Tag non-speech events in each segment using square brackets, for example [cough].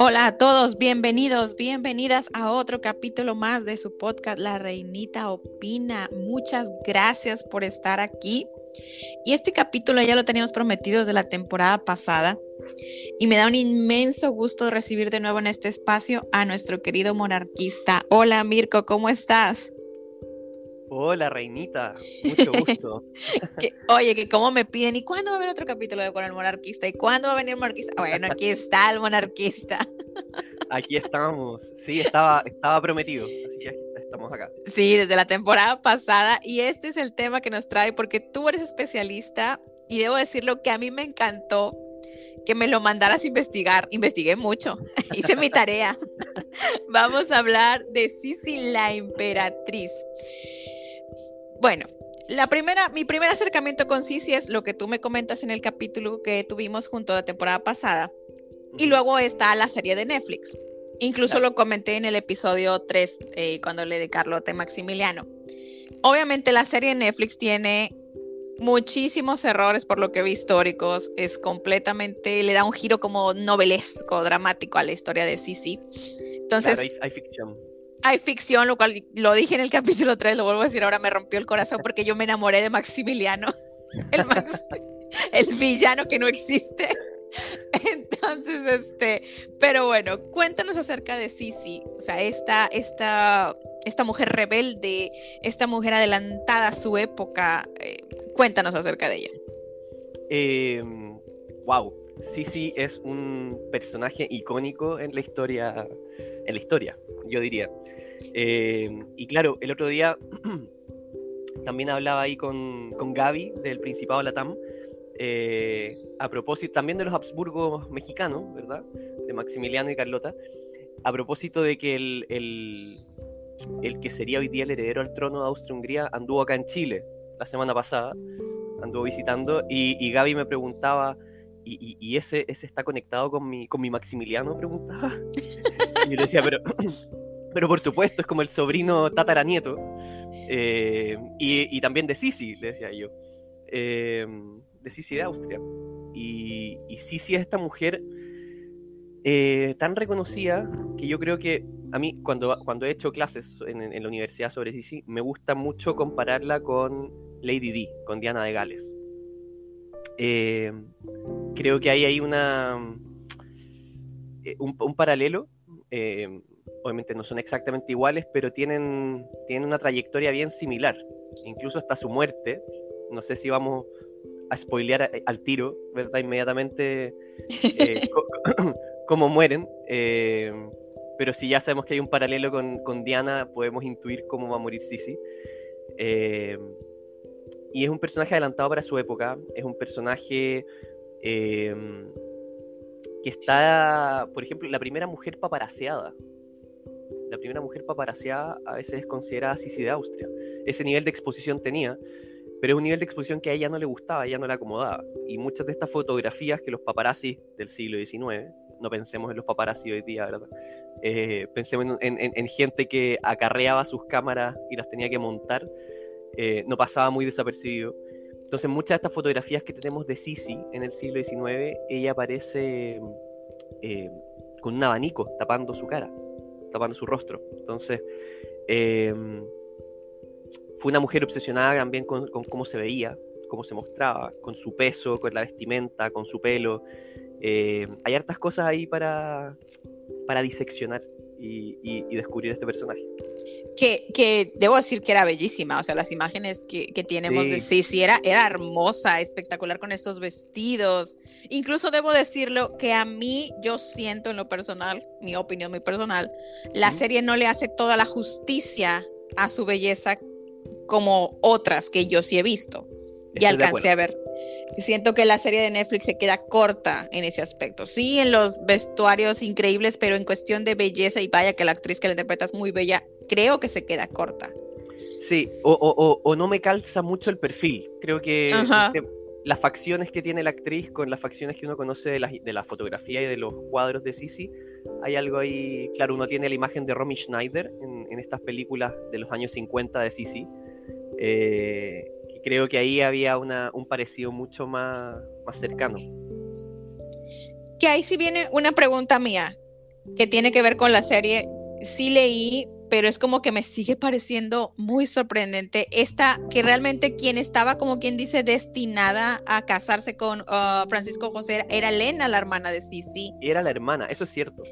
Hola a todos, bienvenidos, bienvenidas a otro capítulo más de su podcast La Reinita Opina. Muchas gracias por estar aquí. Y este capítulo ya lo teníamos prometido desde la temporada pasada. Y me da un inmenso gusto recibir de nuevo en este espacio a nuestro querido monarquista. Hola Mirko, ¿cómo estás? Hola, reinita. Mucho gusto. [laughs] oye, que cómo me piden, ¿y cuándo va a haber otro capítulo de con el monarquista? ¿Y cuándo va a venir el monarquista? Bueno, aquí está el monarquista. Aquí estamos. Sí, estaba, estaba prometido. Así que estamos acá. Sí, desde la temporada pasada. Y este es el tema que nos trae, porque tú eres especialista y debo decirlo que a mí me encantó que me lo mandaras a investigar. Investigué mucho, [laughs] hice mi tarea. [laughs] Vamos a hablar de Sisi la emperatriz. Bueno, la primera, mi primer acercamiento con Sisi es lo que tú me comentas en el capítulo que tuvimos junto a la temporada pasada. Y luego está la serie de Netflix. Incluso lo comenté en el episodio 3 eh, cuando le de Carlote Maximiliano. Obviamente la serie de Netflix tiene muchísimos errores por lo que vi históricos. Es completamente, le da un giro como novelesco, dramático a la historia de Sisi. Entonces, hay ficción hay ficción, lo cual lo dije en el [laughs] capítulo 3, lo vuelvo a decir ahora, me rompió el corazón porque yo me enamoré de Maximiliano, [laughs] el, villano que no existe. [laughs] Entonces, este, pero bueno, cuéntanos acerca de Sisi, o sea, esta, esta, esta mujer rebelde, esta mujer adelantada a su época, eh, cuéntanos acerca de ella. wow, em, Sisi es un personaje icónico en la historia, en la historia, yo diría. Eh, y claro, el otro día [clears throat] también hablaba ahí con, con Gaby del Principado Latam, eh, a propósito también de los Habsburgos mexicanos, ¿verdad? De Maximiliano y Carlota, a propósito de que el, el, el que sería hoy día el heredero al trono de Austria-Hungría anduvo acá en Chile la semana pasada, anduvo visitando, y, y Gaby me preguntaba y, ese, ese está conectado con mi, con mi Maximiliano, preguntaba. [laughs] Y yo le decía, pero, [coughs] pero por supuesto, es como el sobrino tataranieto. Eh, y, también de Sisi, le decía yo. Eh, de Sisi de Austria. Y, y Sisi es esta mujer eh, tan reconocida que yo creo que a mí, cuando, cuando he hecho clases en, la universidad sobre Sisi, me gusta mucho compararla con Lady Di, con Diana de Gales. Eh, creo que hay ahí una, eh, un, paralelo. Obviamente no son exactamente iguales, pero tienen, tienen una trayectoria bien similar. Incluso hasta su muerte. No sé si vamos a spoilear al tiro, ¿verdad? Inmediatamente [laughs] [coughs] cómo mueren. pero si ya sabemos que hay un paralelo con, con, Diana, podemos intuir cómo va a morir Sisi. Y es un personaje adelantado para su época, es un personaje em, que está, por ejemplo, la primera mujer paparaseada. La primera mujer paparaseada a veces es considerada Sisi de Austria. Ese nivel de exposición tenía, pero es un nivel de exposición que a ella no le gustaba, ella no le acomodaba. Y muchas de estas fotografías que los paparazzi del siglo XIX, no pensemos en los paparazzi hoy día, ¿verdad? Eh, pensemos en, en, gente que acarreaba sus cámaras y las tenía que montar eh, no pasaba muy desapercibido. Entonces, muchas de estas fotografías que tenemos de Sisi en el siglo XIX, ella aparece eh, con un abanico tapando su cara, tapando su rostro. Entonces, fue una mujer obsesionada también con, cómo se veía, cómo se mostraba, con su peso, con la vestimenta, con su pelo. Eh, hay hartas cosas ahí para, para diseccionar y, descubrir este personaje. Que, debo decir que era bellísima, o sea, las imágenes que, tenemos de sí, era, era hermosa, espectacular con estos vestidos. Incluso debo decirlo que a mí yo siento en lo personal, mi opinión muy personal, la serie no le hace toda la justicia a su belleza como otras que yo sí he visto y alcancé a ver. Siento que la serie de Netflix se queda corta en ese aspecto. Sí, en los vestuarios increíbles, pero en cuestión de belleza, y vaya que la actriz que la interpreta es muy bella, creo que se queda corta. Sí, o, no me calza mucho el perfil. Creo que las facciones que tiene la actriz con las facciones que uno conoce de la, de la fotografía y de los cuadros de Sisi, hay algo ahí. Claro, uno tiene la imagen de Romy Schneider en, estas películas de los años 50 de Sisi. Eh, creo que ahí había un parecido mucho más, más cercano. Que ahí sí viene una pregunta mía. que tiene que ver con la serie, sí leí, pero es como que me sigue pareciendo muy sorprendente esta, que realmente quien estaba como quien dice destinada a casarse con uh, Francisco José era Elena, la hermana de Sisi. Era la hermana, eso es cierto.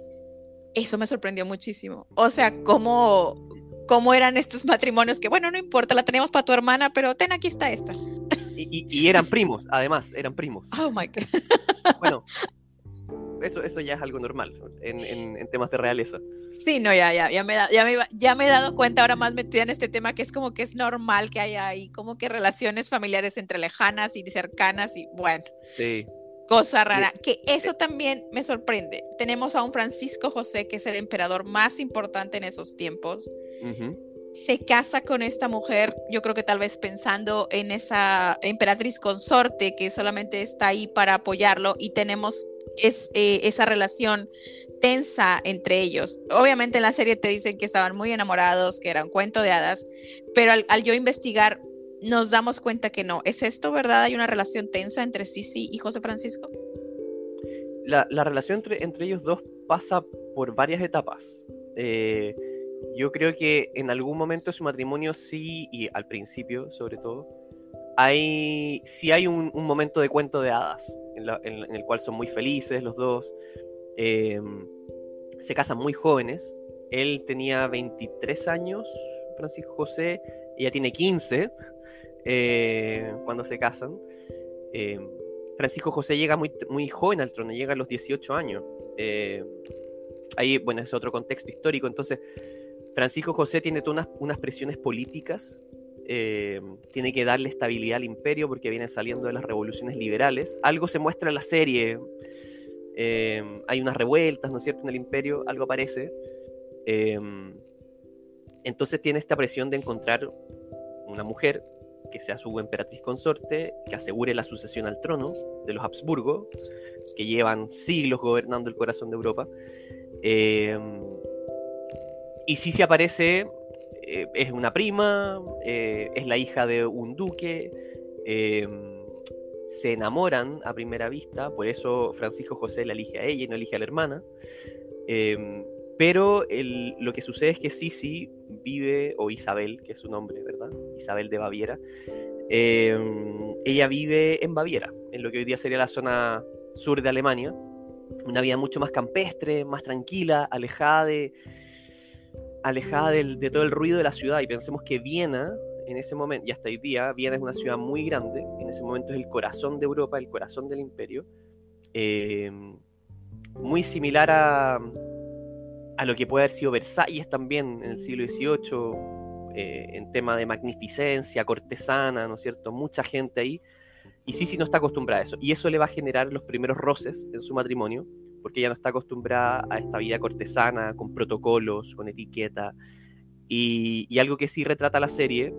Eso me sorprendió muchísimo. O sea, cómo, cómo eran estos matrimonios que, bueno, no importa, la tenemos para tu hermana, pero ten, aquí está esta. Y, eran primos, además, eran primos. Oh my God. Bueno, eso, eso ya es algo normal en, temas de realeza. Sí, no, ya, ya, ya me, ya, me, ya me he dado cuenta ahora más metida en este tema que es como que es normal que haya ahí como que relaciones familiares entre lejanas y cercanas y bueno. Sí. Cosa rara, que eso también me sorprende. Tenemos a un Francisco José, que es el emperador más importante en esos tiempos. Se casa con esta mujer, yo creo que tal vez pensando en esa emperatriz consorte que solamente está ahí para apoyarlo y tenemos es, eh, esa relación tensa entre ellos. Obviamente en la serie te dicen que estaban muy enamorados, que era un cuento de hadas, pero al, yo investigar nos damos cuenta que no. ¿Es esto verdad? ¿Hay una relación tensa entre Sisi y José Francisco? La, relación entre, entre, ellos dos pasa por varias etapas. Eh, yo creo que en algún momento su matrimonio sí, y al principio sobre todo, hay, sí hay un, momento de cuento de hadas, en, el cual son muy felices los dos. Eh, se casan muy jóvenes. Él tenía 23 años, Francisco José, ella tiene 15. Eh, cuando se casan. Eh, Francisco José llega muy, muy joven al trono, llega a los 18 años. Eh, ahí, bueno, es otro contexto histórico. Entonces, Francisco José tiene todas unas, presiones políticas, tiene que darle estabilidad al imperio porque viene saliendo de las revoluciones liberales. Algo se muestra en la serie, hay unas revueltas, ¿no es cierto?, en el imperio, algo aparece. entonces tiene esta presión de encontrar una mujer que sea su emperatriz consorte, que asegure la sucesión al trono de los Habsburgo, que llevan siglos gobernando el corazón de Europa. Eh, y si se aparece, eh, es una prima, eh, es la hija de un duque, se enamoran a primera vista, por eso Francisco José la elige a ella y no elige a la hermana. Pero lo que sucede es que Sisi vive, o Isabel, que es su nombre, ¿verdad? Isabel de Baviera. Ella vive en Baviera, en lo que hoy día sería la zona sur de Alemania. Una vida mucho más campestre, más tranquila, alejada de, alejada de todo el ruido de la ciudad. Y pensemos que Viena, en ese momento, y hasta hoy día, Viena es una ciudad muy grande. En ese momento es el corazón de Europa, el corazón del imperio. Em, muy similar a, a lo que puede haber sido Versalles también en el siglo XVIII, eh, en tema de magnificencia, cortesana, ¿no es cierto? Mucha gente ahí. Y Sisi no está acostumbrada a eso. Y eso le va a generar los primeros roces en su matrimonio, porque ella no está acostumbrada a esta vida cortesana, con protocolos, con etiqueta. Y, y algo que sí retrata la serie,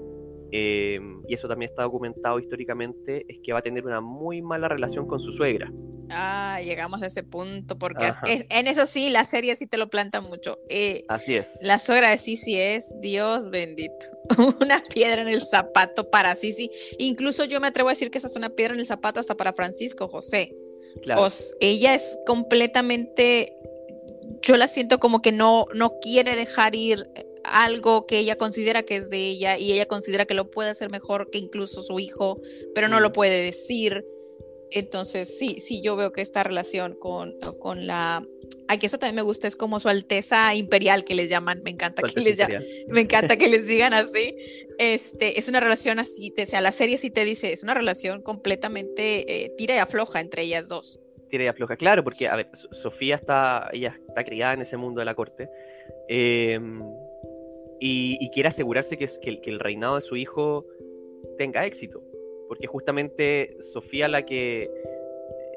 eh, y eso también está documentado históricamente, es que va a tener una muy mala relación con su suegra. Ah, llegamos a ese punto, porque en eso sí, la serie sí te lo planta mucho. Eh, Así es. La suegra de Sisi es, Dios bendito, [laughs] una piedra en el zapato para Sisi. Incluso yo me atrevo a decir que esa es una piedra en el zapato hasta para Francisco José. Claro. ella es completamente, yo la siento como que no, no quiere dejar ir algo que ella considera que es de ella y ella considera que lo puede hacer mejor que incluso su hijo, pero no lo puede decir. Entonces, sí, sí, yo veo que esta relación con, con la... Aquí eso también me gusta, es como su Alteza Imperial que les llaman, me encanta, que les, me encanta que les digan así. Este, es una relación así, o sea, la serie sí te dice, es una relación completamente eh, tira y afloja entre ellas dos. Tira y afloja, claro, porque, a ver, Sofía está, ella está criada en ese mundo de la corte em, y, quiere asegurarse que, que, que el reinado de su hijo tenga éxito porque justamente Sofía la que,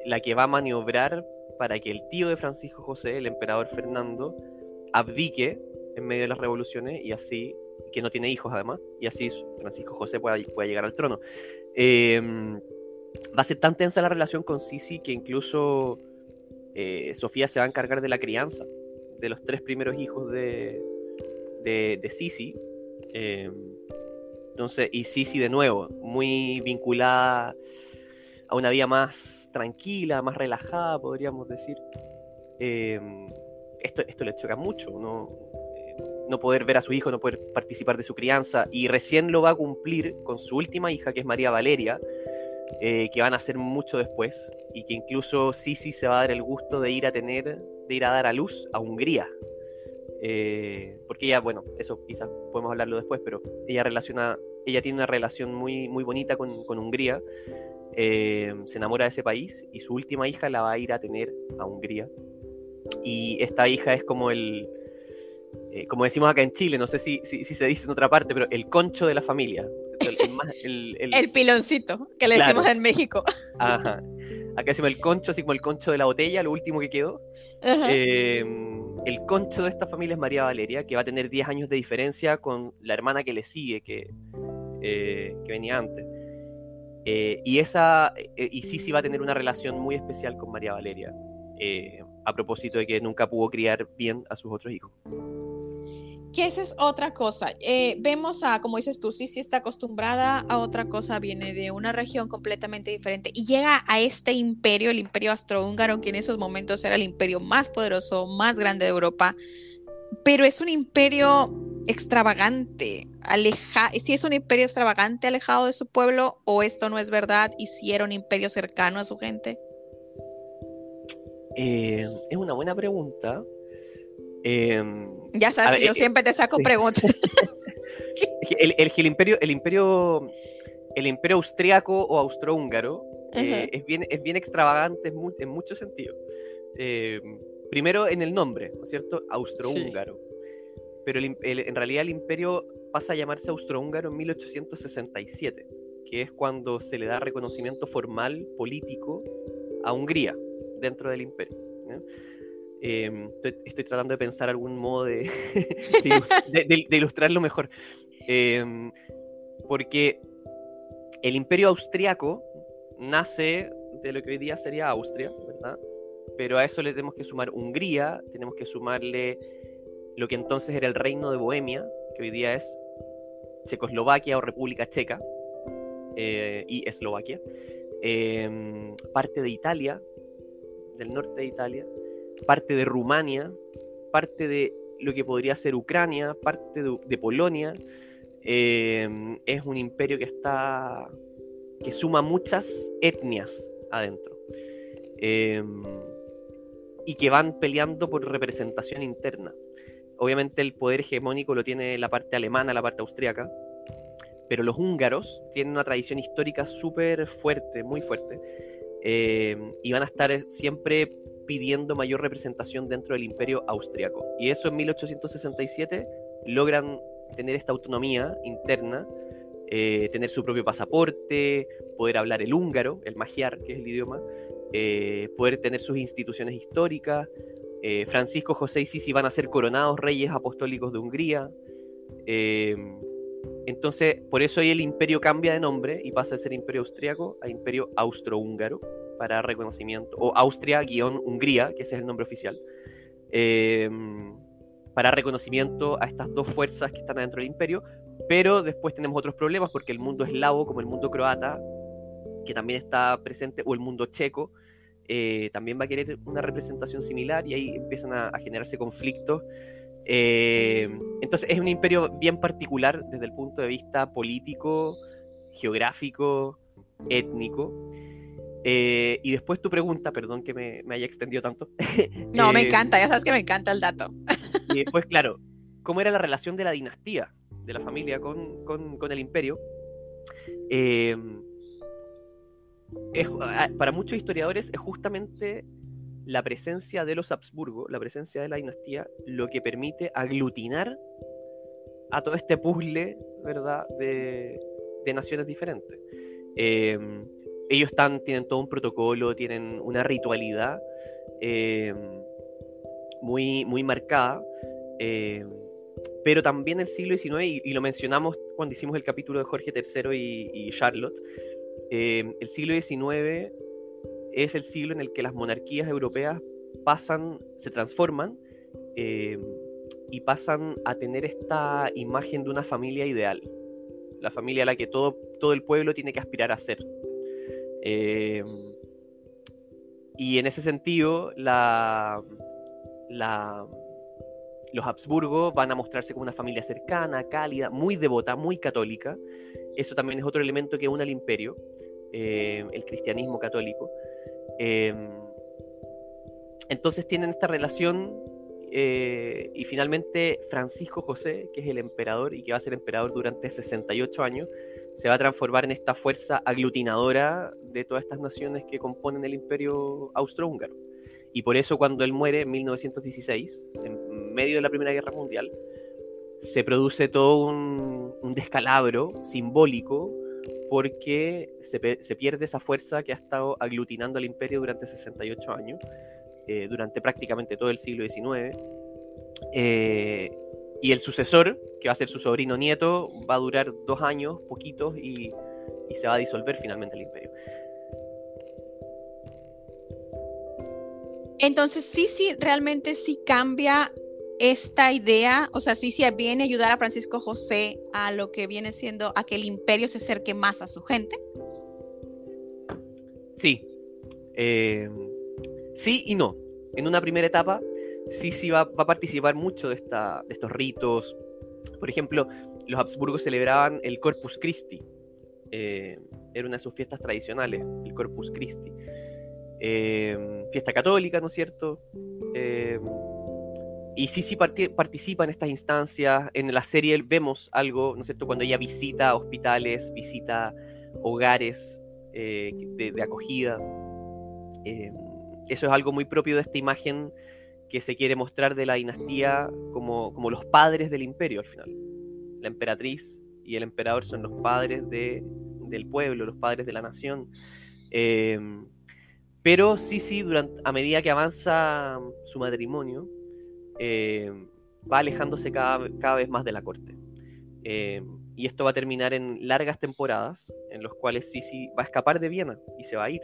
la que va a maniobrar para que el tío de Francisco José, el emperador Fernando, abdique en medio de las revoluciones y así, que no tiene hijos además, y así Francisco José pueda, llegar al trono. Em, va a ser tan tensa la relación con Sisi que incluso eh, Sofía se va a encargar de la crianza de los tres primeros hijos de, de, de Sisi. Em, entonces, y Sisi de nuevo, muy vinculada a una vida más tranquila, más relajada, podríamos decir. Em, esto, esto le choca mucho, ¿no? no poder ver a su hijo, no poder participar de su crianza, y recién lo va a cumplir con su última hija, que es María Valeria, eh, que van a ser mucho después, y que incluso Sisi se va a dar el gusto de ir a tener, de ir a dar a luz a Hungría. Eh, porque ella, bueno, eso quizás podemos hablarlo después, pero ella relaciona, ella tiene una relación muy, muy bonita con, Hungría, eh, se enamora de ese país y su última hija la va a ir a tener a Hungría. Y esta hija es como el, eh, como decimos acá en Chile, no sé si, si, se dice en otra parte, pero el concho de la familia. El, piloncito, que le decimos en México. Ajá. Acá decimos el concho, así como el concho de la botella, lo último que quedó. Eh, el concho de esta familia es María Valeria, que va a tener 10 años de diferencia con la hermana que le sigue, que, eh, que venía antes. Y esa, y sí va a tener una relación muy especial con María Valeria, a propósito de que nunca pudo criar bien a sus otros hijos. Que esa es otra cosa. Eh, vemos a, como dices tú, sí está acostumbrada a otra cosa, viene de una región completamente diferente y llega a este imperio, el imperio astrohúngaro, que en esos momentos era el imperio más poderoso, más grande de Europa, pero es un imperio extravagante, aleja, si es un imperio extravagante alejado de su pueblo o esto no es verdad y si era un imperio cercano a su gente. Eh, es una buena pregunta. Em, ya sabes, yo eh, siempre te saco preguntas. [laughs] el, el, imperio, el imperio, el imperio austriaco o austrohúngaro eh, es, bien, es bien extravagante en, muchos sentidos. Em, primero en el nombre, ¿no es cierto? Austrohúngaro. Pero en realidad el imperio pasa a llamarse austrohúngaro en 1867, que es cuando se le da reconocimiento formal político a Hungría dentro del imperio. Em, estoy, tratando de pensar algún modo [laughs] de, de, ilustrarlo mejor. Em, porque el imperio austriaco nace de lo que hoy día sería Austria, ¿verdad? Pero a eso le tenemos que sumar Hungría, tenemos que sumarle lo que entonces era el reino de Bohemia, que hoy día es Checoslovaquia o República Checa, eh, y Eslovaquia, em, parte de Italia, del norte de Italia, parte de Rumania, parte de lo que podría ser Ucrania, parte de, Polonia. Em, es un imperio que está. que suma muchas etnias adentro. Em, y que van peleando por representación interna. Obviamente el poder hegemónico lo tiene la parte alemana, la parte austríaca, pero los húngaros tienen una tradición histórica súper fuerte, muy fuerte, em, y van a estar siempre pidiendo mayor representación dentro del imperio austriaco. Y eso en 1867 logran tener esta autonomía interna, eh, tener su propio pasaporte, poder hablar el húngaro, el magiar, que es el idioma, eh, poder tener sus instituciones históricas. Eh, Francisco José y Sisi van a ser coronados reyes apostólicos de Hungría. entonces, por eso ahí el imperio cambia de nombre y pasa de ser imperio austriaco a imperio austrohúngaro para reconocimiento, o Austria-Hungría, que ese es el nombre oficial, em, para reconocimiento a estas dos fuerzas que están dentro del imperio, pero después tenemos otros problemas porque el mundo eslavo, como el mundo croata, que también está presente, o el mundo checo, eh, también va a querer una representación similar y ahí empiezan a, generarse conflictos. Em, entonces es un imperio bien particular desde el punto de vista político, geográfico, étnico. Eh, y después tu pregunta, perdón que me, haya extendido tanto. No, me [laughs] eh, encanta, ya sabes que me encanta el dato. Y después, claro, ¿cómo era la relación de la dinastía, de la familia con, el imperio? Eh, para muchos historiadores es justamente la presencia de los Habsburgo, la presencia de la dinastía, lo que permite aglutinar a todo este puzzle, ¿verdad?, de, de naciones diferentes. Eh, ellos están, tienen todo un protocolo, tienen una ritualidad eh, muy, muy marcada. Pero también el siglo XIX, y, lo mencionamos cuando hicimos el capítulo de Jorge III y, Charlotte, eh, el siglo XIX es el siglo en el que las monarquías europeas pasan, se transforman y pasan a tener esta imagen de una familia ideal, la familia a la que todo, todo el pueblo tiene que aspirar a ser. Eh, y en ese sentido, la, los Habsburgo van a mostrarse como una familia cercana, cálida, muy devota, muy católica. Eso también es otro elemento que une al imperio, eh, el cristianismo católico. Em, entonces tienen esta relación eh, y finalmente Francisco José, que es el emperador y que va a ser emperador durante 68 años, se va a transformar en esta fuerza aglutinadora de todas estas naciones que componen el imperio austrohúngaro. Y por eso cuando él muere en 1916, en medio de la Primera Guerra Mundial, se produce todo un, descalabro simbólico porque se, pierde esa fuerza que ha estado aglutinando al imperio durante 68 años, eh, durante prácticamente todo el siglo XIX. Eh, y el sucesor, que va a ser su sobrino nieto, va a durar dos años, poquitos, y, y se va a disolver finalmente el imperio. Entonces, sí, sí, realmente sí cambia esta idea, o sea, sí, sí viene a ayudar a Francisco José a lo que viene siendo a que el imperio se acerque más a su gente. Sí, eh, sí y no. En una primera etapa, sí, sí va, a participar mucho de, esta, de estos ritos. Por ejemplo, los Habsburgos celebraban el Corpus Christi. Eh, era una de sus fiestas tradicionales, el Corpus Christi. Em, fiesta católica, ¿no es cierto? Em, y sí, sí participa en estas instancias. En la serie vemos algo, ¿no es cierto? Cuando ella visita hospitales, visita hogares eh, de, acogida. Em, eso es algo muy propio de esta imagen que se quiere mostrar de la dinastía como, los padres del imperio al final. La emperatriz y el emperador son los padres de, del pueblo, los padres de la nación. Pero sí, sí, durante, a medida que avanza su matrimonio, eh, va alejándose cada, cada, vez más de la corte. Eh, y esto va a terminar en largas temporadas en los cuales Sisi va a escapar de Viena y se va a ir.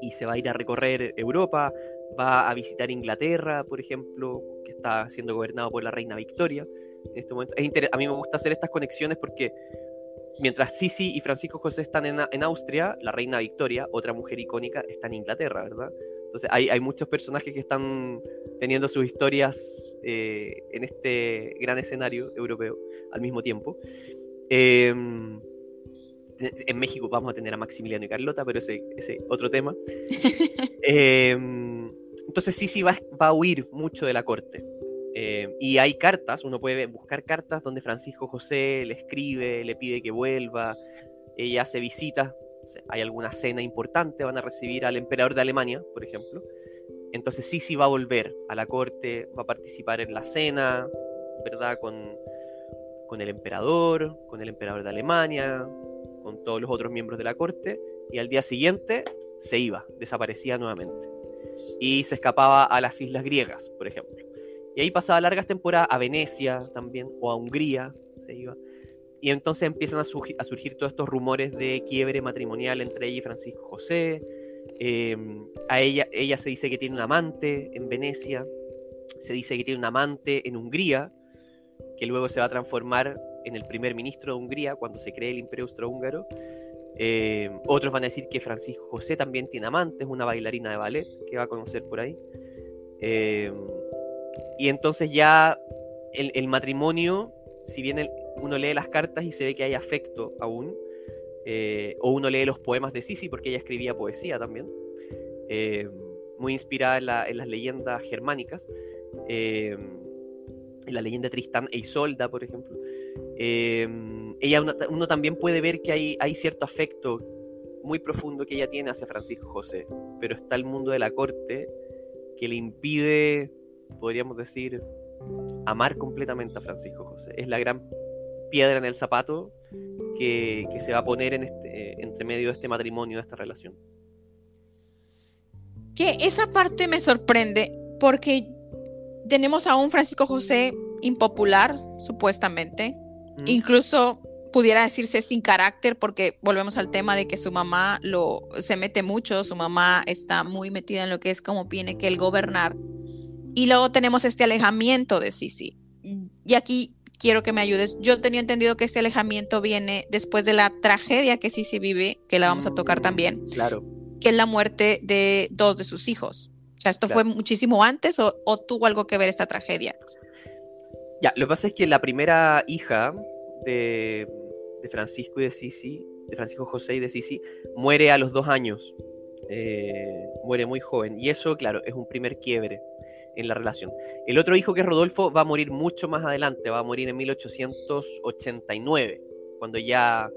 Y se va a ir a recorrer Europa, va a visitar Inglaterra, por ejemplo, que está siendo gobernado por la reina Victoria. En este momento. a mí me gusta hacer estas conexiones porque Mientras Sisi y Francisco José están en, Austria, la reina Victoria, otra mujer icónica, está en Inglaterra, ¿verdad? Entonces hay, muchos personajes que están teniendo sus historias eh, en este gran escenario europeo al mismo tiempo. Em, en México vamos a tener a Maximiliano y Carlota, pero ese es otro tema. [laughs] Em, entonces Sisi va, va a huir mucho de la corte. Eh, y hay cartas, uno puede buscar cartas donde Francisco José le escribe, le pide que vuelva, ella hace visitas, hay alguna cena importante, van a recibir al emperador de Alemania, por ejemplo. Entonces sí va a volver a la corte, va a participar en la cena, ¿verdad? Con, con el emperador, con el emperador de Alemania, con todos los otros miembros de la corte, y al día siguiente se iba, desaparecía nuevamente. Y se escapaba a las islas griegas, por ejemplo. Y ahí pasaba largas temporadas a Venecia también, o a Hungría, se iba. Y entonces empiezan a, surgir todos estos rumores de quiebre matrimonial entre ella y Francisco José. Em, a ella, ella se dice que tiene un amante en Venecia, se dice que tiene un amante en Hungría, que luego se va a transformar en el primer ministro de Hungría cuando se cree el Imperio Austrohúngaro. Em, otros van a decir que Francisco José también tiene amantes, una bailarina de ballet que va a conocer por ahí. Em, y entonces ya el, matrimonio, si bien uno lee las cartas y se ve que hay afecto aún, eh, o uno lee los poemas de Sisi, porque ella escribía poesía también, eh, muy inspirada en, las leyendas germánicas, eh, en la leyenda Tristán e Isolda, por ejemplo. ella uno, también puede ver que hay, hay cierto afecto muy profundo que ella tiene hacia Francisco José, pero está el mundo de la corte que le impide podríamos decir, amar completamente a Francisco José. Es la gran piedra en el zapato que, se va a poner en este, entre medio de este matrimonio, de esta relación. Que esa parte me sorprende porque tenemos a un Francisco José impopular, supuestamente, incluso pudiera decirse sin carácter, porque volvemos al tema de que su mamá lo se mete mucho, su mamá está muy metida en lo que es como tiene que el gobernar. Y luego tenemos este alejamiento de Sisi. Y aquí quiero que me ayudes. Yo tenía entendido que este alejamiento viene después de la tragedia que Sisi vive, que la vamos a tocar también. Claro. Que es la muerte de dos de sus hijos. sea, ¿esto fue muchísimo antes o, tuvo algo que ver esta tragedia? Ya, lo que pasa es que la primera hija de, Francisco y de Sisi, de Francisco José y de Sisi, muere a los dos años. Eh, muere muy joven. Y eso, claro, es un primer quiebre en la relación. El otro hijo que es Rodolfo va a morir mucho más adelante, va a morir en 1889, cuando ya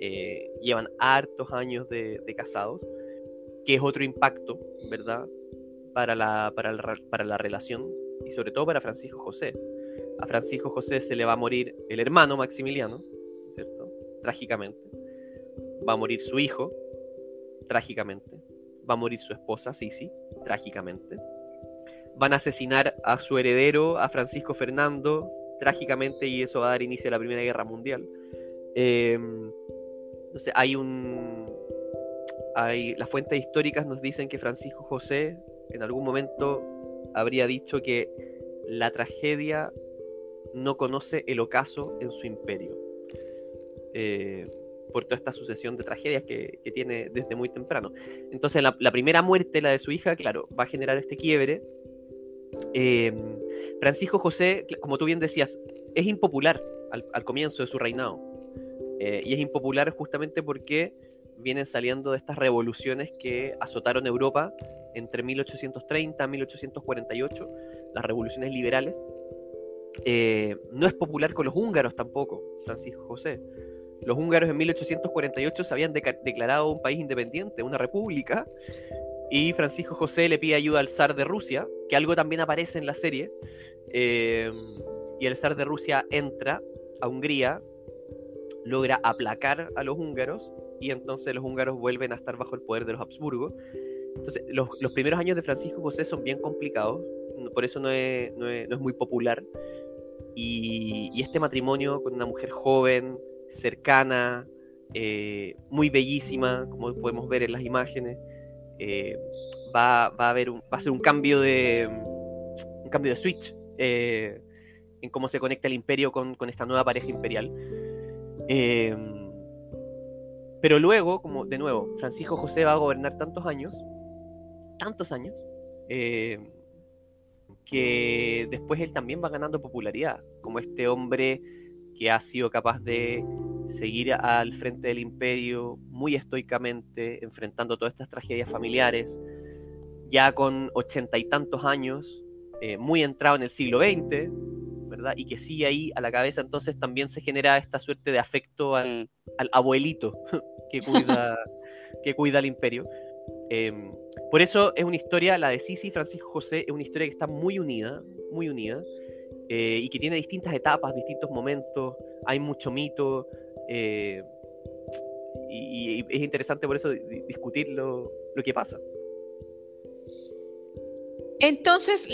eh, llevan hartos años de, casados, que es otro impacto, ¿verdad? Para la, para, la, relación y sobre todo para Francisco José. A Francisco José se le va a morir el hermano Maximiliano, ¿cierto? Trágicamente. Va a morir su hijo, trágicamente. Va a morir su esposa, Sisi, trágicamente van a asesinar a su heredero, a Francisco Fernando, trágicamente, y eso va a dar inicio a la Primera Guerra Mundial. Eh, hay un. Hay, las fuentes históricas nos dicen que Francisco José en algún momento habría dicho que la tragedia no conoce el ocaso en su imperio. Eh, por toda esta sucesión de tragedias que, tiene desde muy temprano. Entonces, la, la, primera muerte, la de su hija, claro, va a generar este quiebre Em, Francisco José, como tú bien decías, es impopular al, comienzo de su reinado. Eh, y es impopular justamente porque vienen saliendo de estas revoluciones que azotaron Europa entre 1830 y 1848, las revoluciones liberales. Eh, no es popular con los húngaros tampoco, Francisco José. Los húngaros en 1848 se habían declarado un país independiente, una república, y Francisco José le pide ayuda al zar de Rusia, que algo también aparece en la serie. Eh, y el zar de Rusia entra a Hungría, logra aplacar a los húngaros y entonces los húngaros vuelven a estar bajo el poder de los Habsburgo. Entonces, los, primeros años de Francisco José son bien complicados, por eso no es, muy popular. Y, este matrimonio con una mujer joven, cercana, eh, muy bellísima, como podemos ver en las imágenes, eh, va, a haber va a ser un cambio de un cambio de switch eh, en cómo se conecta el imperio con, esta nueva pareja imperial. Eh, pero luego, como de nuevo, Francisco José va a gobernar tantos años, tantos años, que después él también va ganando popularidad, como este hombre que ha sido capaz de seguir al frente del imperio muy estoicamente, enfrentando todas estas tragedias familiares, ya con ochenta y tantos años, eh, muy entrado en el siglo XX, ¿verdad? Y que sigue ahí a la cabeza, entonces también se genera esta suerte de afecto al, abuelito [laughs] que cuida, [laughs] que cuida el imperio. Em, por eso es una historia, la de Sisi y Francisco José, es una historia que está muy unida, muy unida. Eh, y que tiene distintas etapas, distintos momentos, hay mucho mito, eh, y, es interesante por eso discutir lo, que pasa. Entonces,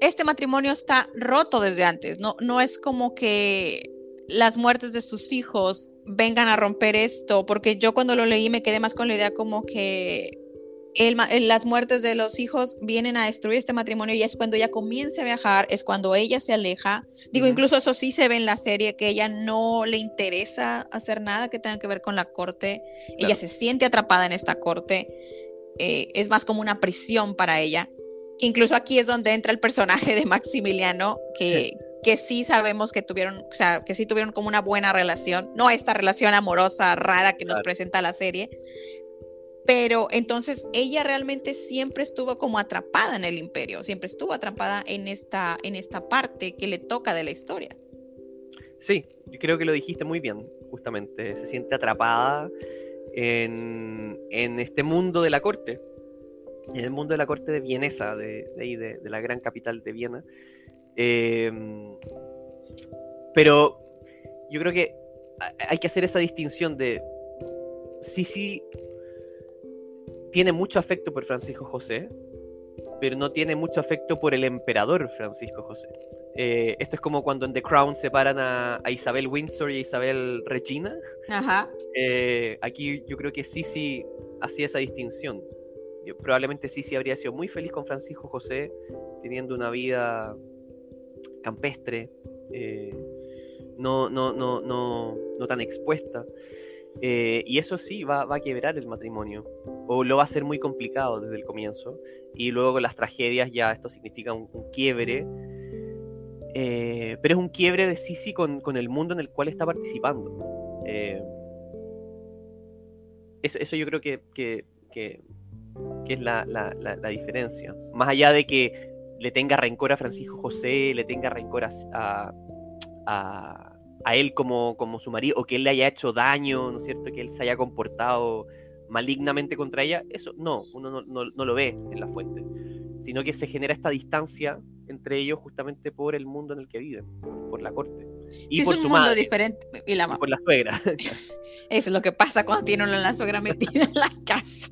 este matrimonio está roto desde antes, no, no es como que las muertes de sus hijos vengan a romper esto, porque yo cuando lo leí me quedé más con la idea como que las muertes de los hijos vienen a destruir este matrimonio y es cuando ella comienza a viajar, es cuando ella se aleja. Digo, incluso eso sí se ve en la serie, que ella no le interesa hacer nada que tenga que ver con la corte. Ella se siente atrapada en esta corte. Eh, es más como una prisión para ella. Incluso aquí es donde entra el personaje de Maximiliano, que, que sí sabemos que tuvieron, o sea, que sí tuvieron como una buena relación. No esta relación amorosa rara que nos presenta la serie, pero entonces ella realmente siempre estuvo como atrapada en el imperio, siempre estuvo atrapada en esta, en esta parte que le toca de la historia. Sí, yo creo que lo dijiste muy bien, justamente. Se siente atrapada en, este mundo de la corte, en el mundo de la corte de Vienesa, de, de, de, la gran capital de Viena. Em, pero yo creo que hay que hacer esa distinción de sí, sí, tiene mucho afecto por Francisco José, pero no tiene mucho afecto por el emperador Francisco José. Eh, esto es como cuando en The Crown separan a, Isabel Windsor y a Isabel Regina. Ajá. Eh, aquí yo creo que Sisi hacía esa distinción. probablemente Sisi habría sido muy feliz con Francisco José, teniendo una vida campestre, eh, no, no, no, no, no tan expuesta. Eh, y eso sí va, va, a quebrar el matrimonio, o lo va a hacer muy complicado desde el comienzo, y luego con las tragedias ya esto significa un, quiebre, eh, pero es un quiebre de Sisi con, con, el mundo en el cual está participando. Eh, eso, eso, yo creo que, que, que, es la, la, diferencia. Más allá de que le tenga rencor a Francisco José, le tenga rencor a él como, como su marido, o que él le haya hecho daño, ¿no es cierto? Que él se haya comportado malignamente contra ella, eso no, uno no, no, no, lo ve en la fuente, sino que se genera esta distancia entre ellos justamente por el mundo en el que viven, por la corte. Y sí, por es un su mundo madre, diferente. Y la y por la suegra. [laughs] Eso es lo que pasa cuando tiene una la suegra metida en la casa.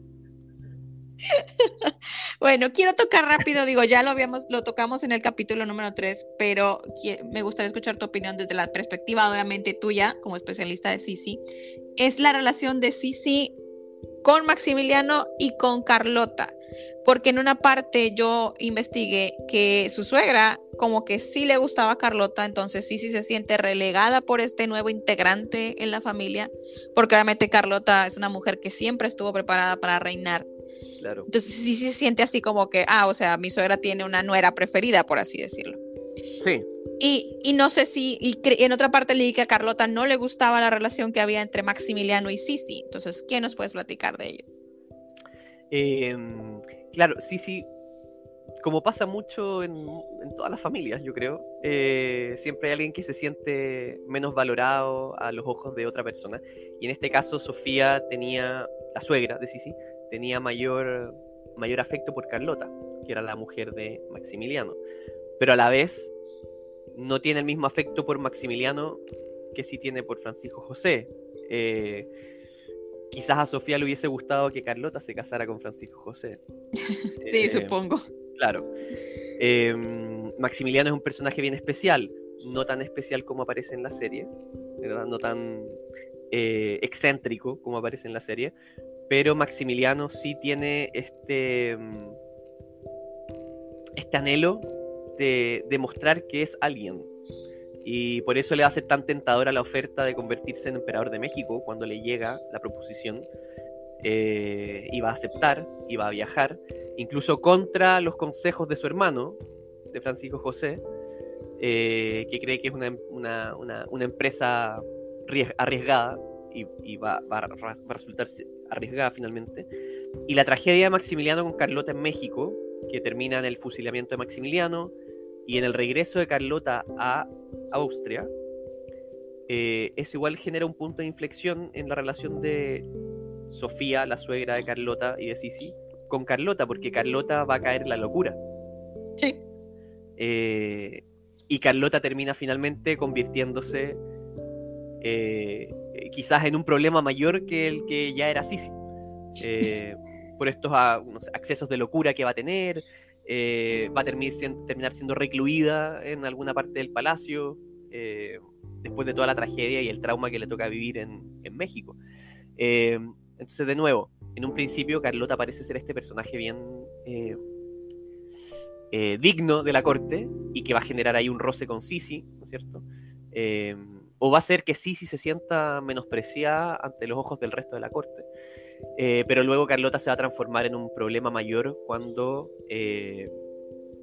Bueno, quiero tocar rápido, digo, ya lo habíamos, lo tocamos en el capítulo número 3, pero me gustaría escuchar tu opinión desde la perspectiva, obviamente, tuya, como especialista de Sisi. Es la relación de Sisi con Maximiliano y con Carlota. Porque en una parte yo investigué que su suegra como que sí le gustaba a Carlota, entonces sí, sí se siente relegada por este nuevo integrante en la familia, porque obviamente Carlota es una mujer que siempre estuvo preparada para reinar Claro. Entonces sí se siente así como que, ah, o sea, mi suegra tiene una nuera preferida, por así decirlo. Sí. Y, y no sé si, y en otra parte leí que a Carlota no le gustaba la relación que había entre Maximiliano y Sisi. Entonces, ¿qué nos puedes platicar de ello? Eh, claro, Sisi, como pasa mucho en, en, todas las familias, yo creo, eh, siempre hay alguien que se siente menos valorado a los ojos de otra persona. Y en este caso, Sofía tenía, la suegra de Sisi, tenía mayor, mayor afecto por Carlota, que era la mujer de Maximiliano. Pero a la vez no tiene el mismo afecto por Maximiliano que sí tiene por Francisco José. Eh, quizás a Sofía le hubiese gustado que Carlota se casara con Francisco José. [laughs] sí, eh, supongo. Claro. Eh, Maximiliano es un personaje bien especial, no tan especial como aparece en la serie, ¿verdad? no tan excéntrico como aparece en la serie, pero Maximiliano sí tiene este, mm, este anhelo de demostrar que es alguien. Y por eso le ser tan tentadora la oferta de convertirse en emperador de México cuando le llega la proposición. Eh, va a aceptar, va a viajar, incluso contra los consejos de su hermano, de Francisco José, eh, que cree que es una, una, una, empresa arriesgada y, va, va, a resultar arriesgada finalmente. Y la tragedia de Maximiliano con Carlota en México, que termina en el fusilamiento de Maximiliano y en el regreso de Carlota a Austria, eh, eso igual genera un punto de inflexión en la relación de Sofía, la suegra de Carlota y de Sisi, con Carlota, porque Carlota va a caer en la locura. Sí. Eh, y Carlota termina finalmente convirtiéndose eh, quizás en un problema mayor que el que ya era Sisi. Eh, por estos a, no sé, accesos de locura que va a tener, eh, va a terminar siendo, recluida en alguna parte del palacio, eh, después de toda la tragedia y el trauma que le toca vivir en, México. Eh, entonces, de nuevo, en un principio Carlota parece ser este personaje bien eh, digno de la corte y que va a generar ahí un roce con Sisi, ¿no es cierto? O va a ser que Sisi se sienta menospreciada ante los ojos del resto de la corte. Eh, pero luego Carlota se va a transformar en un problema mayor cuando, eh,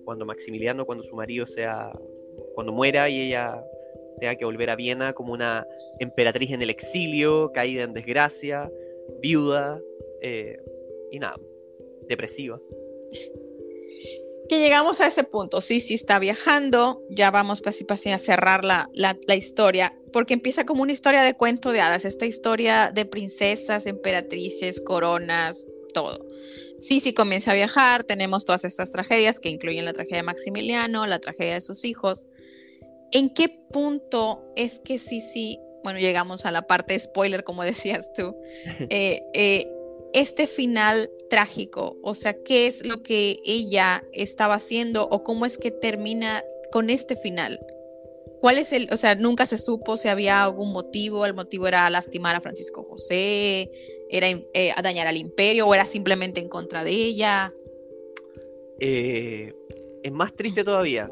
cuando Maximiliano, cuando su marido sea, cuando muera y ella tenga que volver a Viena como una emperatriz en el exilio, caída en desgracia, viuda eh, y nada, depresiva que llegamos a ese punto. Sí, sí está viajando, ya vamos casi casi a cerrar la, la, historia, porque empieza como una historia de cuento de hadas, esta historia de princesas, emperatrices, coronas, todo. Sí, sí comienza a viajar, tenemos todas estas tragedias que incluyen la tragedia de Maximiliano, la tragedia de sus hijos. ¿En qué punto es que sí, sí, bueno, llegamos a la parte spoiler, como [laughs] decías tú, eh, eh, este final trágico? O sea, ¿qué es lo que ella estaba haciendo o cómo es que termina con este final? ¿Cuál es el, o sea, nunca se supo si había algún motivo, el motivo era lastimar a Francisco José, era eh, a dañar al imperio o era simplemente en contra de ella? Eh, es más triste todavía,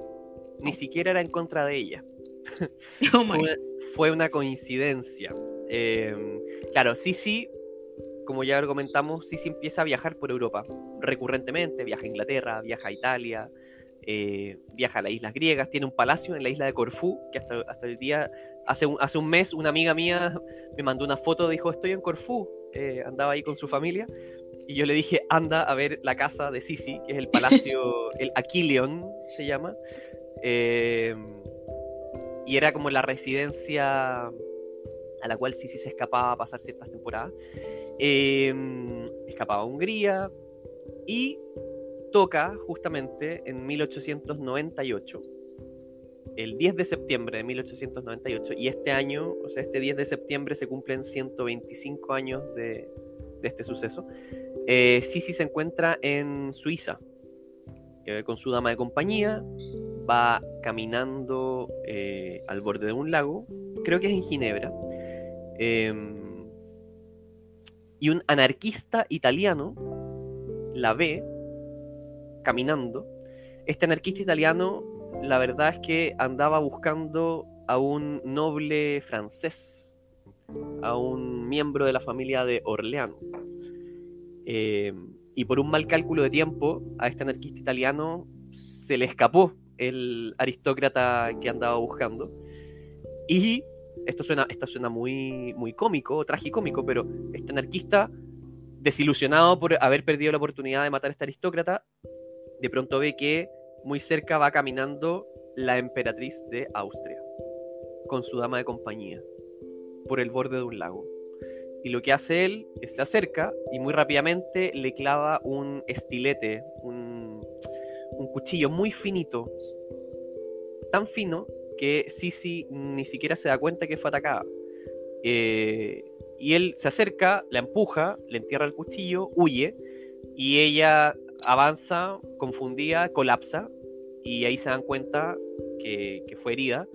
ni siquiera era en contra de ella. [laughs] Oh fue, fue, una coincidencia. Em, claro, Sisi, como ya lo comentamos, Sisi empieza a viajar por Europa recurrentemente, viaja a Inglaterra, viaja a Italia, eh, viaja a las islas griegas, tiene un palacio en la isla de Corfú, que hasta, hasta el día, hace un, hace un mes, una amiga mía me mandó una foto, dijo, estoy en Corfú, eh, andaba ahí con su familia, y yo le dije, anda a ver la casa de Sisi, que es el palacio, [laughs] el Aquilion se llama, eh, y era como la residencia a la cual Sisi se escapaba a pasar ciertas temporadas. escapaba a Hungría y toca justamente en 1898, el 10 de septiembre de 1898, y este año, o sea, este 10 de septiembre se cumplen 125 años de, este suceso. Eh, Sisi se encuentra en Suiza eh, con su dama de compañía, va caminando eh, al borde de un lago, creo que es en Ginebra, em, y un anarquista italiano la ve caminando, este anarquista italiano, la verdad es que andaba buscando a un noble francés, a un miembro de la familia de Orleano. Eh, y por un mal cálculo de tiempo, a este anarquista italiano se le escapó el aristócrata que andaba buscando. Y esto suena, esto suena muy, muy cómico, tragicómico, pero este anarquista, desilusionado por haber perdido la oportunidad de matar a este aristócrata, de pronto ve que muy cerca va caminando la emperatriz de Austria, con su dama de compañía, por el borde de un lago. Y lo que hace él es se acerca y muy rápidamente le clava un estilete, un, cuchillo muy finito, tan fino que Sisi ni siquiera se da cuenta que fue atacada. Eh, y él se acerca, la empuja, le entierra el cuchillo, huye, y ella avanza, confundida, colapsa y ahí se dan cuenta que, fue herida.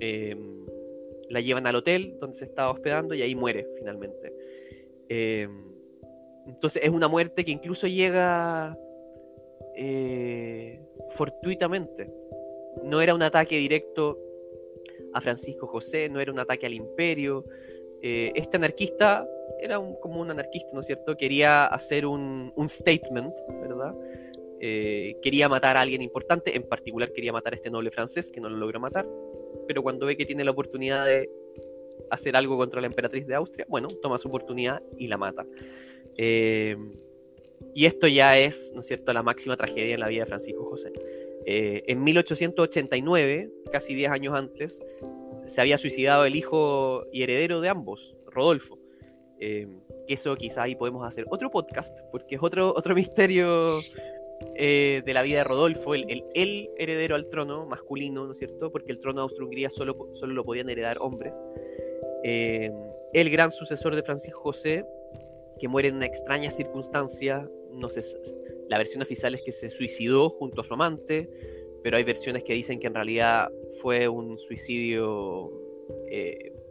Em, la llevan al hotel donde se estaba hospedando y ahí muere finalmente. Em, entonces es una muerte que incluso llega eh, fortuitamente. No era un ataque directo a Francisco José, no era un ataque al imperio. Eh, este anarquista era como un anarquista, ¿no es cierto? Quería hacer un, statement, ¿verdad? Eh, quería matar a alguien importante, en particular quería matar a este noble francés, que no lo logró matar, pero cuando ve que tiene la oportunidad de hacer algo contra la emperatriz de Austria, bueno, toma su oportunidad y la mata. Eh, y esto ya es, ¿no es cierto?, la máxima tragedia en la vida de Francisco José. Eh, en 1889, casi 10 años antes, se había suicidado el hijo y heredero de ambos, Rodolfo. Eh, que eso quizá ahí podemos hacer otro podcast, porque es otro, [laughs] otro misterio eh, de la vida de Rodolfo, el, el, heredero al trono masculino, ¿no es cierto? Porque el trono de Austria-Hungría solo, solo lo podían heredar hombres. Eh, el gran sucesor de Francisco José, que muere en una extraña circunstancia, no sé, la versión oficial es que se suicidó junto a su amante, pero hay versiones que dicen que en realidad fue un suicidio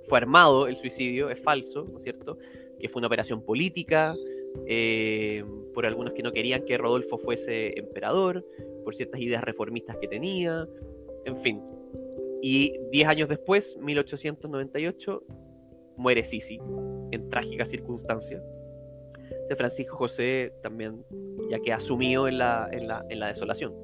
fue armado el suicidio, es falso, ¿no es cierto? Que fue una operación política, eh, por algunos que no querían que Rodolfo fuese emperador, por ciertas ideas reformistas que tenía, en fin. Y diez años después, 1898, muere Sisi, en trágica circunstancia. De Francisco José también, ya que asumió en la, en la, en la desolación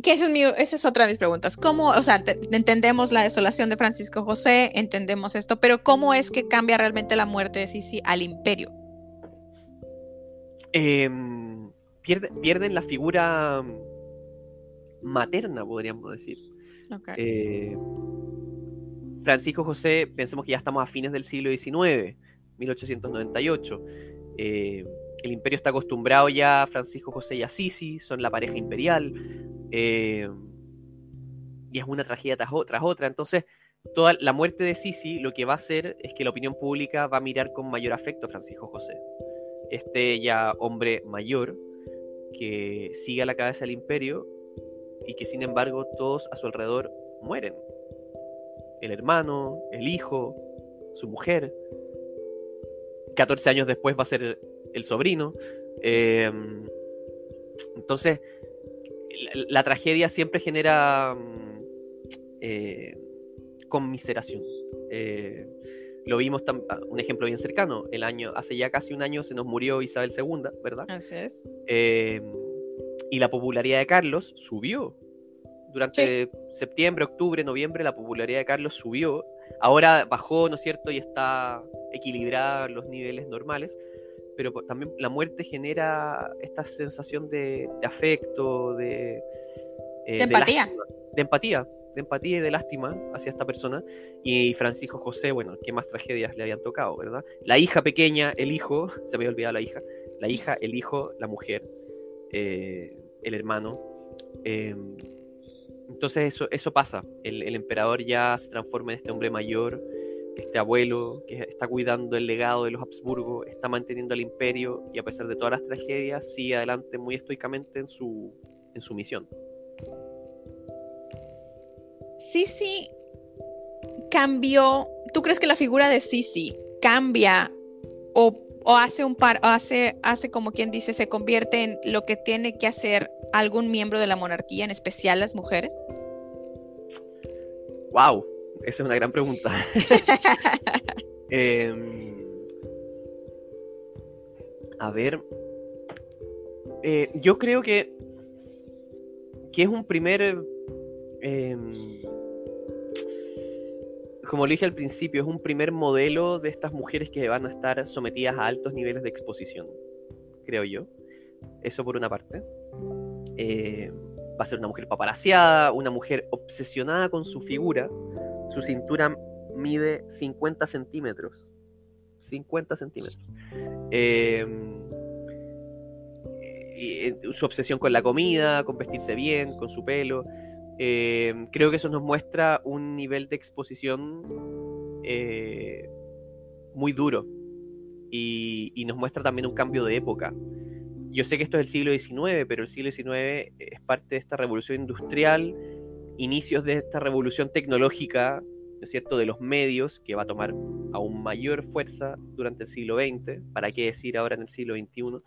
que esa es, esa es otra de mis preguntas. ¿Cómo, o sea, entendemos la desolación de Francisco José, entendemos esto, pero ¿cómo es que cambia realmente la muerte de Sisi al imperio? Em, pierden la figura materna, podríamos decir. Eh, Francisco José, pensemos que ya estamos a fines del siglo XIX, 1898. Eh, el imperio está acostumbrado ya a Francisco José y a Sisi, son la pareja imperial. Eh, y es una tragedia tras, otra. Entonces, toda la muerte de Sisi lo que va a hacer es que la opinión pública va a mirar con mayor afecto a Francisco José. Este ya hombre mayor que sigue a la cabeza del imperio y que sin embargo todos a su alrededor mueren. El hermano, el hijo, su mujer. 14 años después va a ser el, sobrino. Eh, entonces, la, tragedia siempre genera mm, eh, conmiseración. Eh, lo vimos, ah, un ejemplo bien cercano, el año, hace ya casi un año se nos murió Isabel II, ¿verdad? Así es. Em, y la popularidad de Carlos subió. Durante septiembre, octubre, noviembre, la popularidad de Carlos subió. Ahora bajó, ¿no es cierto? Y está equilibrada los niveles normales. Pero también la muerte genera esta sensación de, afecto, de, eh, de empatía. de empatía, de empatía y de lástima hacia esta persona. Y Francisco José, bueno, qué más tragedias le habían tocado, ¿verdad? La hija pequeña, el hijo, [laughs] se me había olvidado la hija, la hija, el hijo, la mujer, eh, el hermano. Em, entonces eso, eso pasa, el, el, emperador ya se transforma en este hombre mayor, este abuelo que está cuidando el legado de los Habsburgo, está manteniendo el imperio y a pesar de todas las tragedias sigue adelante muy estoicamente en su, en su misión. Sisi cambió, ¿tú crees que la figura de Sisi cambia o, hace un par, hace, hace como quien dice, se convierte en lo que tiene que hacer algún miembro de la monarquía, en especial las mujeres? Wow, esa es una gran pregunta. [laughs] Em, a ver, eh, yo creo que, que es un primer em, como lo dije al principio, es un primer modelo de estas mujeres que van a estar sometidas a altos niveles de exposición, creo yo. Eso por una parte. Eh, va a ser una mujer paparaseada, una mujer obsesionada con su figura. Su cintura mide 50 centímetros. 50 centímetros. Eh, eh, su obsesión con la comida, con vestirse bien, con su pelo. Em, creo que eso nos muestra un nivel de exposición eh, muy duro y, nos muestra también un cambio de época. Yo sé que esto es el siglo XIX, pero el siglo XIX es parte de esta revolución industrial, inicios de esta revolución tecnológica, ¿no es cierto?, de los medios, que va a tomar aún mayor fuerza durante el siglo XX, para qué decir ahora en el siglo XXI.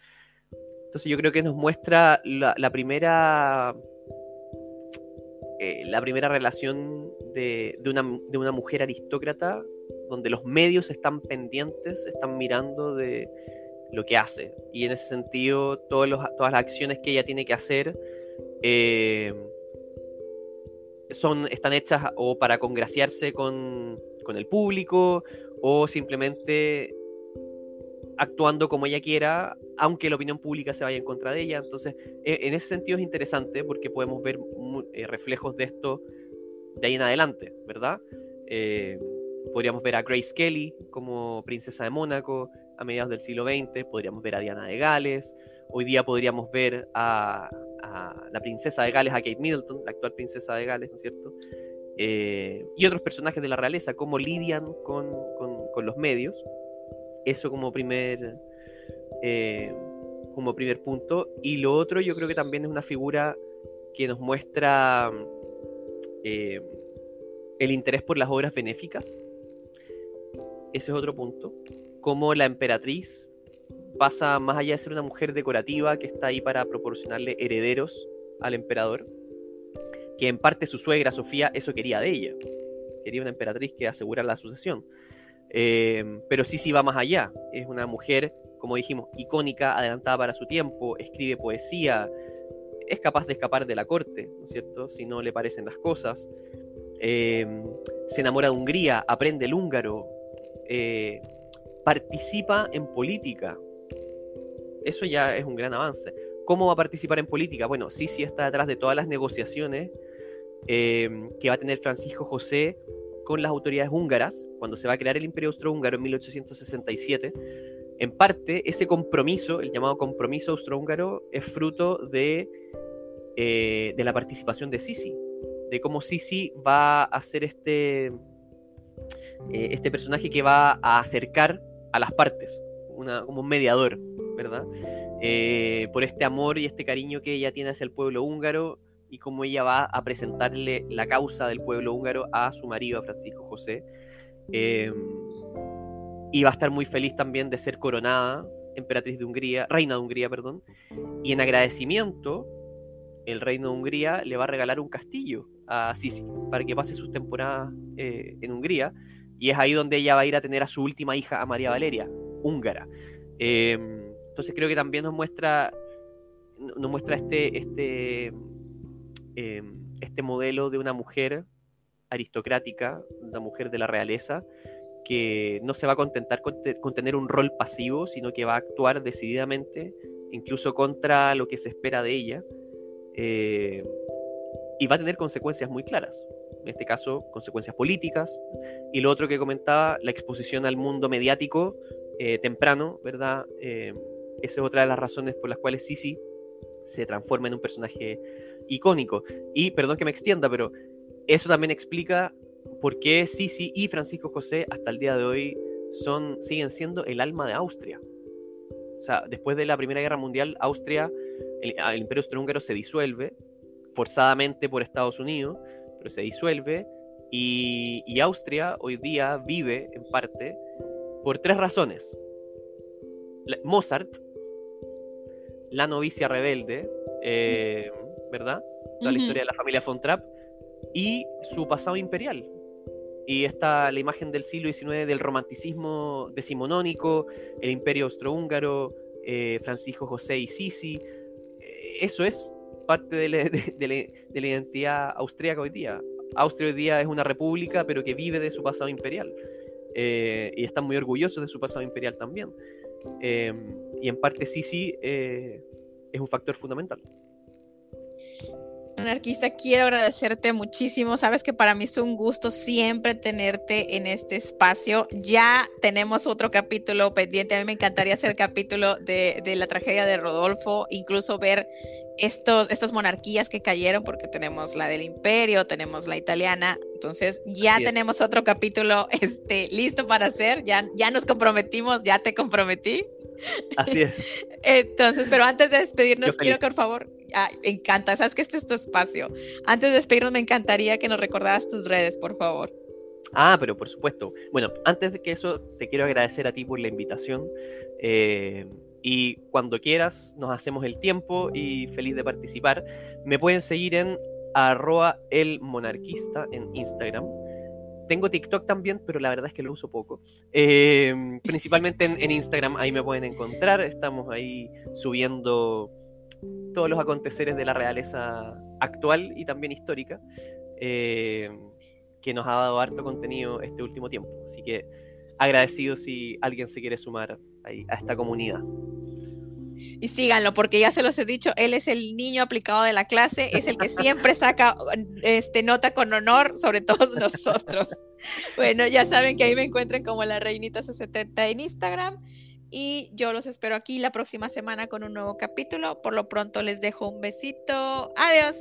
Entonces yo creo que nos muestra la primera eh, la primera relación de, una, mujer aristócrata donde los medios están pendientes, están mirando de lo que hace. Y en ese sentido, todas las acciones que ella tiene que hacer eh, son, están hechas o para congraciarse con, con el público o simplemente actuando como ella quiera, aunque la opinión pública se vaya en contra de ella. Entonces, e, en ese sentido es interesante porque podemos ver eh, reflejos de esto de ahí en adelante, ¿verdad? Eh, podríamos ver a Grace Kelly como princesa de Mónaco a mediados del siglo XX, podríamos ver a Diana de Gales, hoy día podríamos ver a, la princesa de Gales, a Kate Middleton, la actual princesa de Gales, ¿no es cierto? Eh, y otros personajes de la realeza, cómo lidian con, con los medios. Eso como primer, eh, como primer punto. Y lo otro yo creo que también es una figura que nos muestra eh, el interés por las obras benéficas. Ese es otro punto. Como la emperatriz pasa más allá de ser una mujer decorativa que está ahí para proporcionarle herederos al emperador, que en parte su suegra Sofía eso quería de ella. Quería una emperatriz que asegurara la sucesión. Eh, pero sí, sí va más allá. Es una mujer, como dijimos, icónica, adelantada para su tiempo, escribe poesía, es capaz de escapar de la corte, ¿no es cierto? Si no le parecen las cosas. Eh, se enamora de Hungría, aprende el húngaro, eh, participa en política. Eso ya es un gran avance. ¿Cómo va a participar en política? Bueno, sí, está detrás de todas las negociaciones que va a tener Francisco José con las autoridades húngaras, cuando se va a crear el Imperio Austrohúngaro en 1867, en parte ese compromiso, el llamado compromiso austrohúngaro, es fruto de, eh, de la participación de Sisi, de cómo Sisi va a ser este, eh, este personaje que va a acercar a las partes, como un mediador, ¿verdad? Eh, por este amor y este cariño que ella tiene hacia el pueblo húngaro y cómo ella va a presentarle la causa del pueblo húngaro a su marido, a Francisco José. Em, y va a estar muy feliz también de ser coronada emperatriz de Hungría, reina de Hungría, perdón. Y en agradecimiento, el reino de Hungría le va a regalar un castillo a Sisi para que pase sus temporadas eh, en Hungría. Y es ahí donde ella va a ir a tener a su última hija, a María Valeria, húngara. Em, entonces creo que también nos muestra, nos muestra este, este, em, este modelo de una mujer aristocrática, una mujer de la realeza, que no se va a contentar con, tener un rol pasivo, sino que va a actuar decididamente, incluso contra lo que se espera de ella, eh, y va a tener consecuencias muy claras. En este caso, consecuencias políticas. Y lo otro que comentaba, la exposición al mundo mediático eh, temprano, ¿verdad? Eh, esa es otra de las razones por las cuales Sisi se transforma en un personaje icónico. Y perdón que me extienda, pero eso también explica por qué Sisi y Francisco José hasta el día de hoy son, siguen siendo el alma de Austria. O sea, después de la Primera Guerra Mundial, Austria, el, el Imperio Austrohúngaro se disuelve, forzadamente por Estados Unidos, pero se disuelve, y Austria hoy día vive en parte por tres razones. Mozart, la novicia rebelde, eh, ¿verdad? Toda la historia de la familia von Trapp, y su pasado imperial. Y está la imagen del siglo XIX del romanticismo decimonónico, el imperio austrohúngaro, eh, Francisco José y Sisi. Eh, eso es parte de la, identidad austríaca hoy día. Austria hoy día es una república, pero que vive de su pasado imperial. Eh, y están muy orgullosos de su pasado imperial también. Y en parte Sisi es un factor fundamental anarquista, quiero agradecerte muchísimo. Sabes que para mí es un gusto siempre tenerte en este espacio. Ya tenemos otro capítulo pendiente. A mí me encantaría hacer capítulo de, la tragedia de Rodolfo, incluso ver estos, estas monarquías que cayeron, porque tenemos la del imperio, tenemos la italiana. Entonces ya tenemos otro capítulo este, listo para hacer. Ya, ya nos comprometimos, ya te comprometí. Así es. [laughs] Entonces, pero antes de despedirnos, quiero que por favor ah, encanta, sabes que este es tu espacio. Antes de despedirnos, me encantaría que nos recordaras tus redes, por favor. Ah, pero por supuesto. Bueno, antes de que eso, te quiero agradecer a ti por la invitación. Eh, y cuando quieras, nos hacemos el tiempo y feliz de participar. Me pueden seguir en arroba el monarquista en Instagram. Tengo TikTok también, pero la verdad es que lo uso poco. Eh, principalmente en, Instagram, ahí me pueden encontrar. Estamos ahí subiendo todos los aconteceres de la realeza actual y también histórica, eh, que nos ha dado harto contenido este último tiempo. Así que agradecido si alguien se quiere sumar ahí, a esta comunidad. Y síganlo, porque ya se los he dicho, él es el niño aplicado de la clase, es el que siempre saca este, nota con honor sobre todos [laughs] nosotros. Bueno, ya saben que ahí me encuentran como la reinita 70 en Instagram. Y yo los espero aquí la próxima semana con un nuevo capítulo. Por lo pronto les dejo un besito. Adiós.